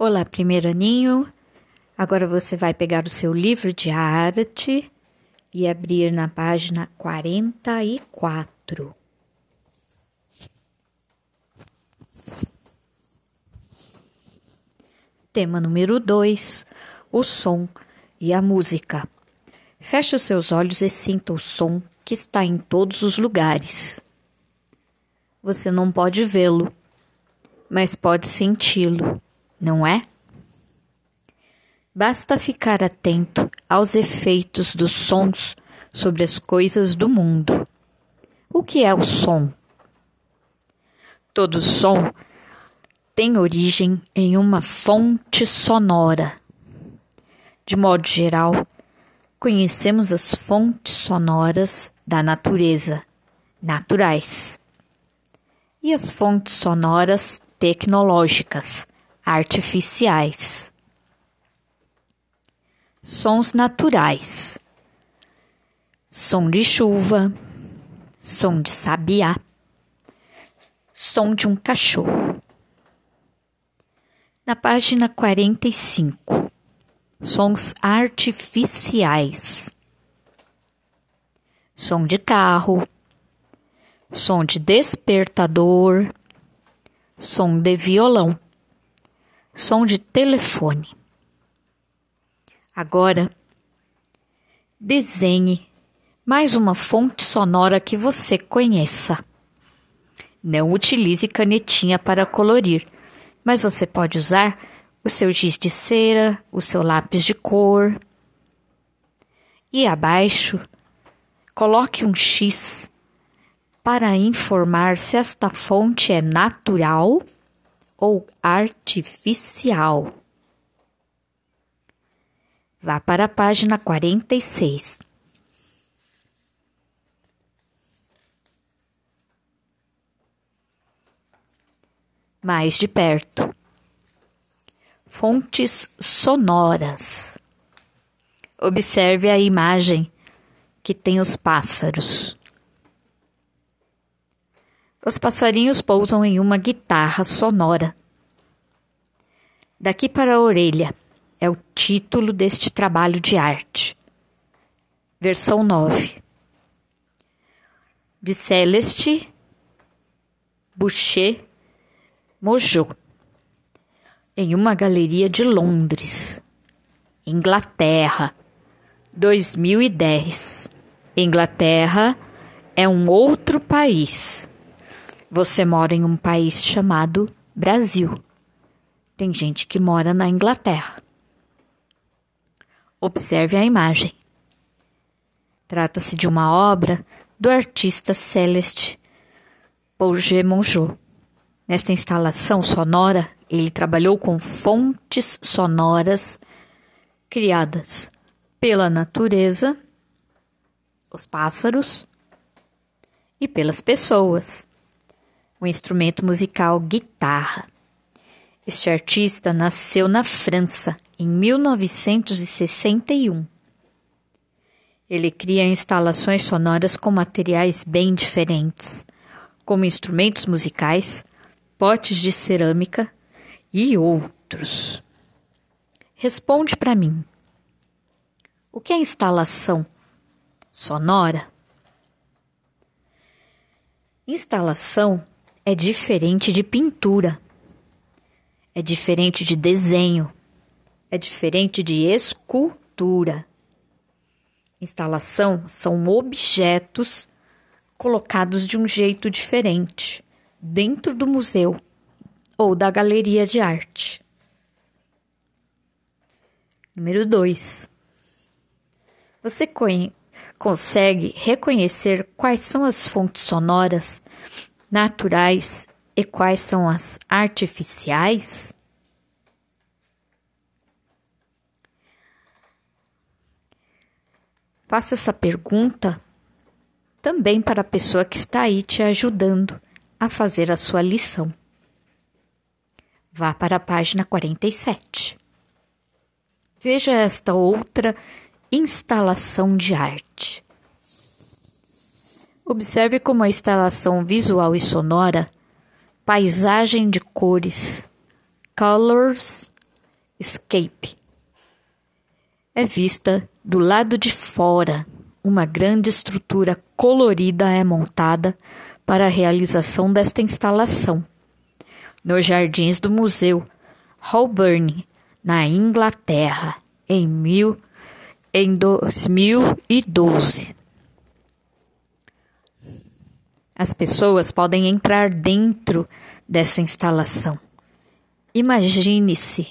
Olá, primeiro aninho. Agora você vai pegar o seu livro de arte e abrir na página 44. Tema número 2: o som e a música. Feche os seus olhos e sinta o som que está em todos os lugares. Você não pode vê-lo, mas pode senti-lo, não é? Basta ficar atento aos efeitos dos sons sobre as coisas do mundo. O que é o som? Todo som tem origem em uma fonte sonora. De modo geral, conhecemos as fontes sonoras da natureza, naturais, e as fontes sonoras tecnológicas, artificiais. Sons naturais: som de chuva, som de sabiá, som de um cachorro. Na página 45, sons artificiais: som de carro, som de despertador, som de violão, som de telefone. Agora, desenhe mais uma fonte sonora que você conheça. Não utilize canetinha para colorir, mas você pode usar o seu giz de cera, o seu lápis de cor. E abaixo, coloque um X para informar se esta fonte é natural ou artificial. Vá para a página 46. Mais de perto. Fontes sonoras. Observe a imagem que tem os pássaros. Os passarinhos pousam em uma guitarra sonora. Daqui para a orelha é o título deste trabalho de arte. Versão 9. De Celeste Boucher Mojo. Em uma galeria de Londres, Inglaterra, 2010. Inglaterra é um outro país. Você mora em um país chamado Brasil. Tem gente que mora na Inglaterra. Observe a imagem. Trata-se de uma obra do artista Celeste Pouget Mongeau. Nesta instalação sonora, ele trabalhou com fontes sonoras criadas pela natureza, os pássaros e pelas pessoas. O instrumento musical guitarra. Este artista nasceu na França em 1961. Ele cria instalações sonoras com materiais bem diferentes, como instrumentos musicais, potes de cerâmica e outros. Responde para mim. O que é instalação sonora? Instalação é diferente de pintura é diferente de desenho, é diferente de escultura. Instalação são objetos colocados de um jeito diferente dentro do museu ou da galeria de arte. Número 2. Você consegue reconhecer quais são as fontes sonoras naturais e quais são as artificiais? Faça essa pergunta também para a pessoa que está aí te ajudando a fazer a sua lição. Vá para a página 47. Veja esta outra instalação de arte. Observe como a instalação visual e sonora paisagem de cores, colors Escape. É vista do lado de fora. Uma grande estrutura colorida é montada para a realização desta instalação. Nos jardins do Museu Holborn, na Inglaterra, em, mil, em 2012. As pessoas podem entrar dentro dessa instalação. Imagine-se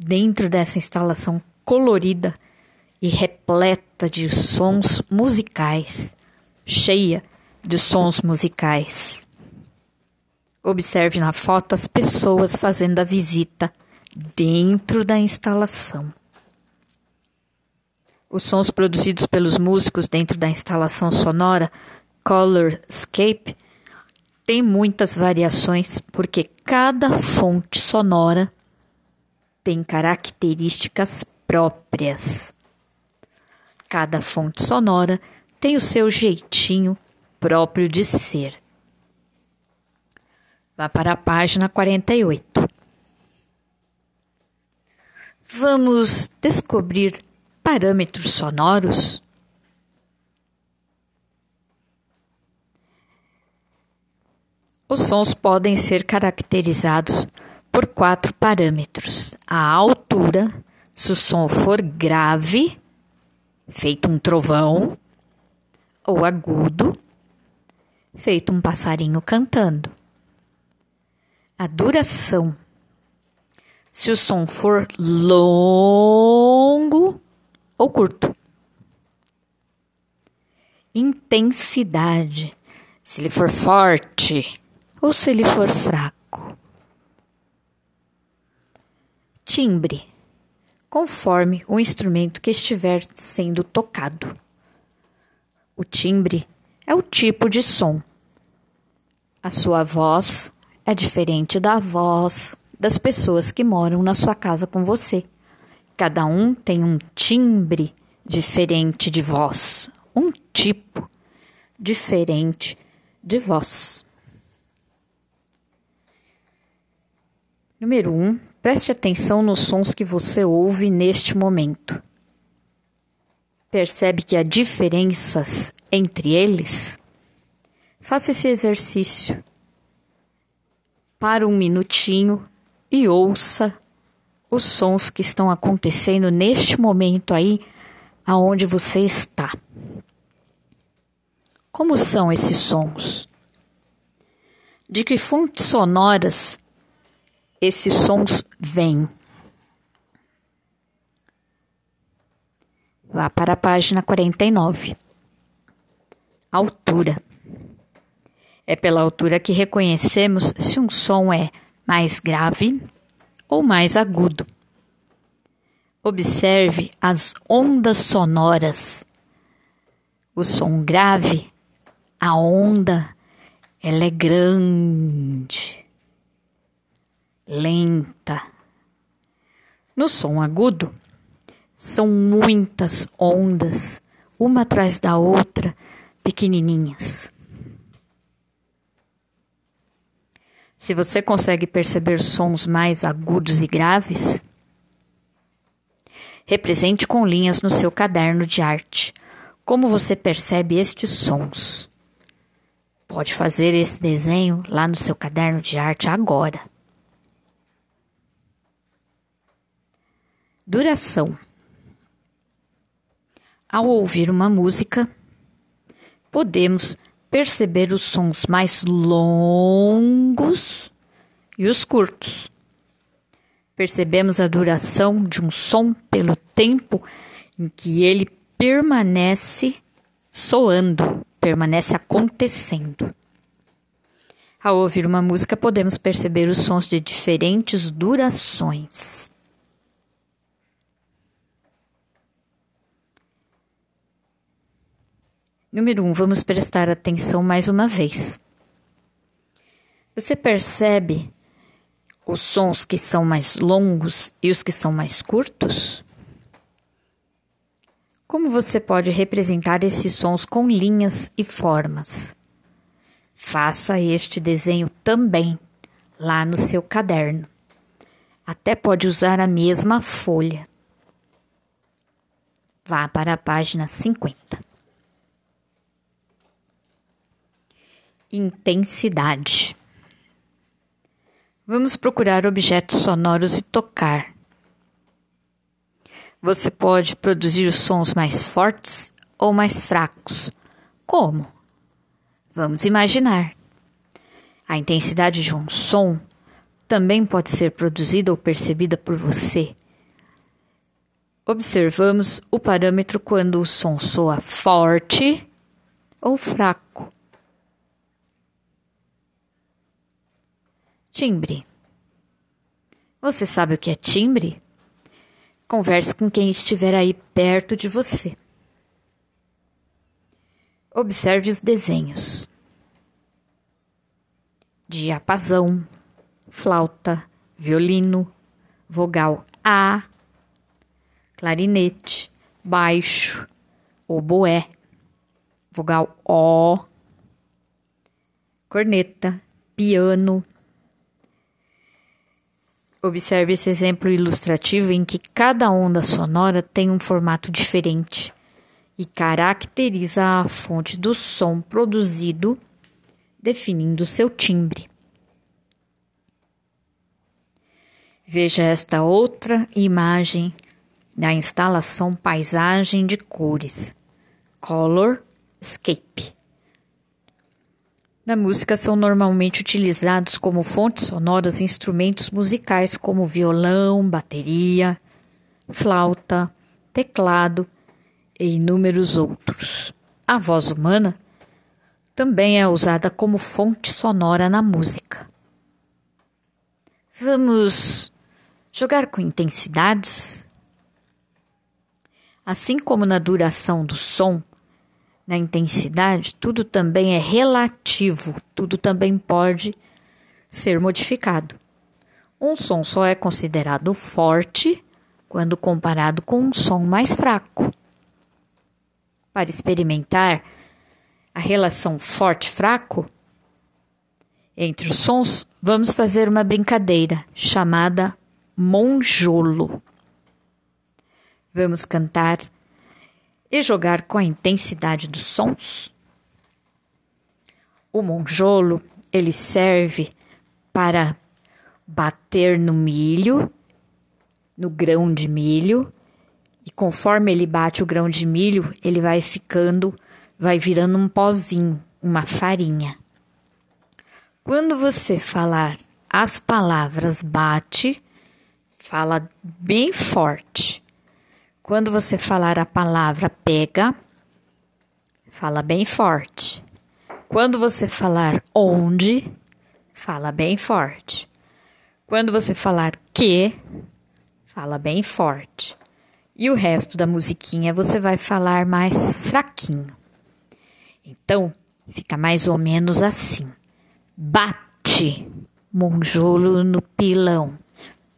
dentro dessa instalação colorida e repleta de sons musicais, cheia de sons musicais. Observe na foto as pessoas fazendo a visita dentro da instalação. Os sons produzidos pelos músicos dentro da instalação sonora Colorscape têm muitas variações porque cada fonte sonora tem características próprias. Cada fonte sonora tem o seu jeitinho próprio de ser. Vá para a página 48. Vamos descobrir parâmetros sonoros? Os sons podem ser caracterizados por quatro parâmetros: a altura, se o som for grave, feito um trovão, ou agudo, feito um passarinho cantando. A duração, se o som for longo ou curto. Intensidade, se ele for forte ou se ele for fraco. timbre, conforme o instrumento que estiver sendo tocado. O timbre é o tipo de som. A sua voz é diferente da voz das pessoas que moram na sua casa com você. Cada um tem um timbre diferente de voz, um tipo diferente de voz. Número 1. Um, Preste atenção nos sons que você ouve neste momento. Percebe que há diferenças entre eles? Faça esse exercício. Para um minutinho e ouça os sons que estão acontecendo neste momento aí aonde você está. Como são esses sons? De que fontes sonoras esses sons vêm. Vá para a página 49. Altura. É pela altura que reconhecemos se um som é mais grave ou mais agudo. Observe as ondas sonoras. O som grave, a onda, ela é grande lenta. No som agudo, são muitas ondas, uma atrás da outra, pequenininhas. Se você consegue perceber sons mais agudos e graves, represente com linhas no seu caderno de arte como você percebe estes sons. Pode fazer esse desenho lá no seu caderno de arte agora. Duração. Ao ouvir uma música, podemos perceber os sons mais longos e os curtos. Percebemos a duração de um som pelo tempo em que ele permanece soando, permanece acontecendo. Ao ouvir uma música, podemos perceber os sons de diferentes durações. Número 1, um, vamos prestar atenção mais uma vez. Você percebe os sons que são mais longos e os que são mais curtos? Como você pode representar esses sons com linhas e formas? Faça este desenho também lá no seu caderno. Até pode usar a mesma folha. Vá para a página 50. Intensidade. Vamos procurar objetos sonoros e tocar. Você pode produzir sons mais fortes ou mais fracos. Como? Vamos imaginar. A intensidade de um som também pode ser produzida ou percebida por você. Observamos o parâmetro quando o som soa forte ou fraco. Timbre. Você sabe o que é timbre? Converse com quem estiver aí perto de você. Observe os desenhos. Diapasão, flauta, violino, vogal A, clarinete, baixo, oboé, vogal O, corneta, piano, Observe esse exemplo ilustrativo em que cada onda sonora tem um formato diferente e caracteriza a fonte do som produzido, definindo seu timbre. Veja esta outra imagem da instalação Paisagem de Cores, Color Escape. Na música são normalmente utilizados como fontes sonoras instrumentos musicais como violão, bateria, flauta, teclado e inúmeros outros. A voz humana também é usada como fonte sonora na música. Vamos jogar com intensidades? Assim como na duração do som, na intensidade, tudo também é relativo, tudo também pode ser modificado. Um som só é considerado forte quando comparado com um som mais fraco. Para experimentar a relação forte-fraco entre os sons, vamos fazer uma brincadeira chamada monjolo. Vamos cantar e jogar com a intensidade dos sons? O monjolo, ele serve para bater no milho, no grão de milho, e conforme ele bate o grão de milho, ele vai ficando, vai virando um pozinho, uma farinha. Quando você falar as palavras bate, fala bem forte. Quando você falar a palavra pega, fala bem forte. Quando você falar onde, fala bem forte. Quando você falar que, fala bem forte. E o resto da musiquinha você vai falar mais fraquinho. Então, fica mais ou menos assim: bate, monjolo no pilão,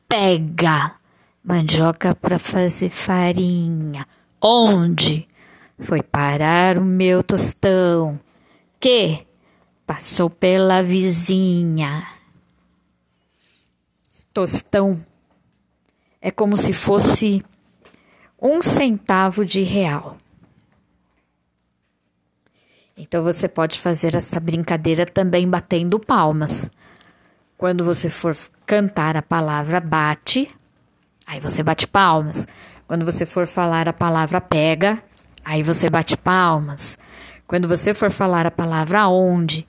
pega mandioca para fazer farinha. Onde foi parar o meu tostão? Que passou pela vizinha. Tostão é como se fosse um centavo de real. Então você pode fazer essa brincadeira também batendo palmas. Quando você for cantar a palavra bate, Aí você bate palmas. Quando você for falar a palavra pega, aí você bate palmas. Quando você for falar a palavra onde,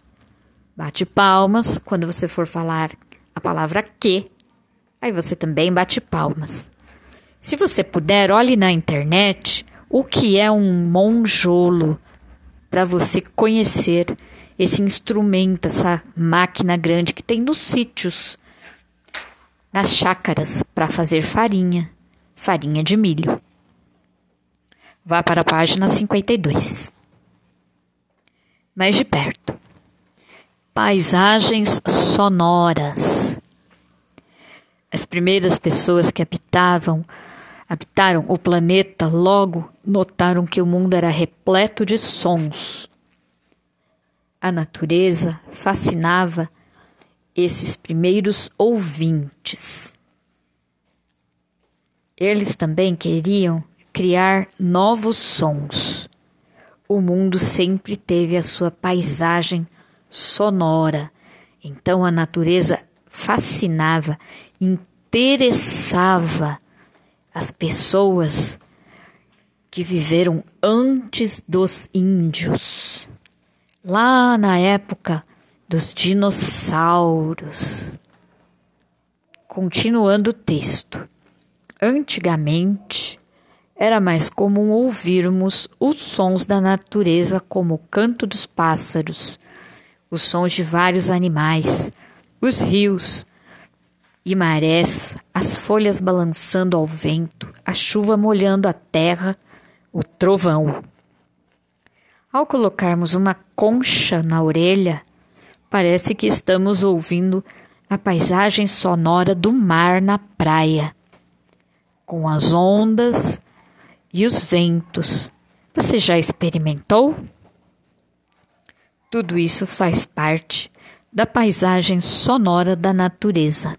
bate palmas. Quando você for falar a palavra que, aí você também bate palmas. Se você puder, olhe na internet o que é um monjolo para você conhecer esse instrumento, essa máquina grande que tem nos sítios nas chácaras para fazer farinha, farinha de milho. Vá para a página 52. Mais de perto. Paisagens sonoras. As primeiras pessoas que habitavam habitaram o planeta logo notaram que o mundo era repleto de sons. A natureza fascinava esses primeiros ouvintes. Eles também queriam criar novos sons. O mundo sempre teve a sua paisagem sonora, então a natureza fascinava, interessava as pessoas que viveram antes dos índios, lá na época dos dinossauros. Continuando o texto. Antigamente, era mais comum ouvirmos os sons da natureza, como o canto dos pássaros, os sons de vários animais, os rios e marés, as folhas balançando ao vento, a chuva molhando a terra, o trovão. Ao colocarmos uma concha na orelha, parece que estamos ouvindo a paisagem sonora do mar na praia com as ondas e os ventos. Você já experimentou? Tudo isso faz parte da paisagem sonora da natureza.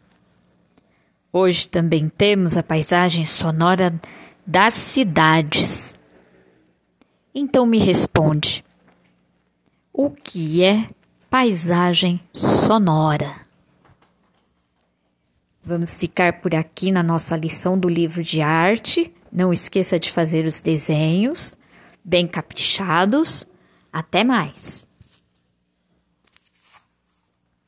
Hoje também temos a paisagem sonora das cidades. Então me responde: o que é paisagem sonora? Vamos ficar por aqui na nossa lição do livro de arte. Não esqueça de fazer os desenhos bem caprichados. Até mais!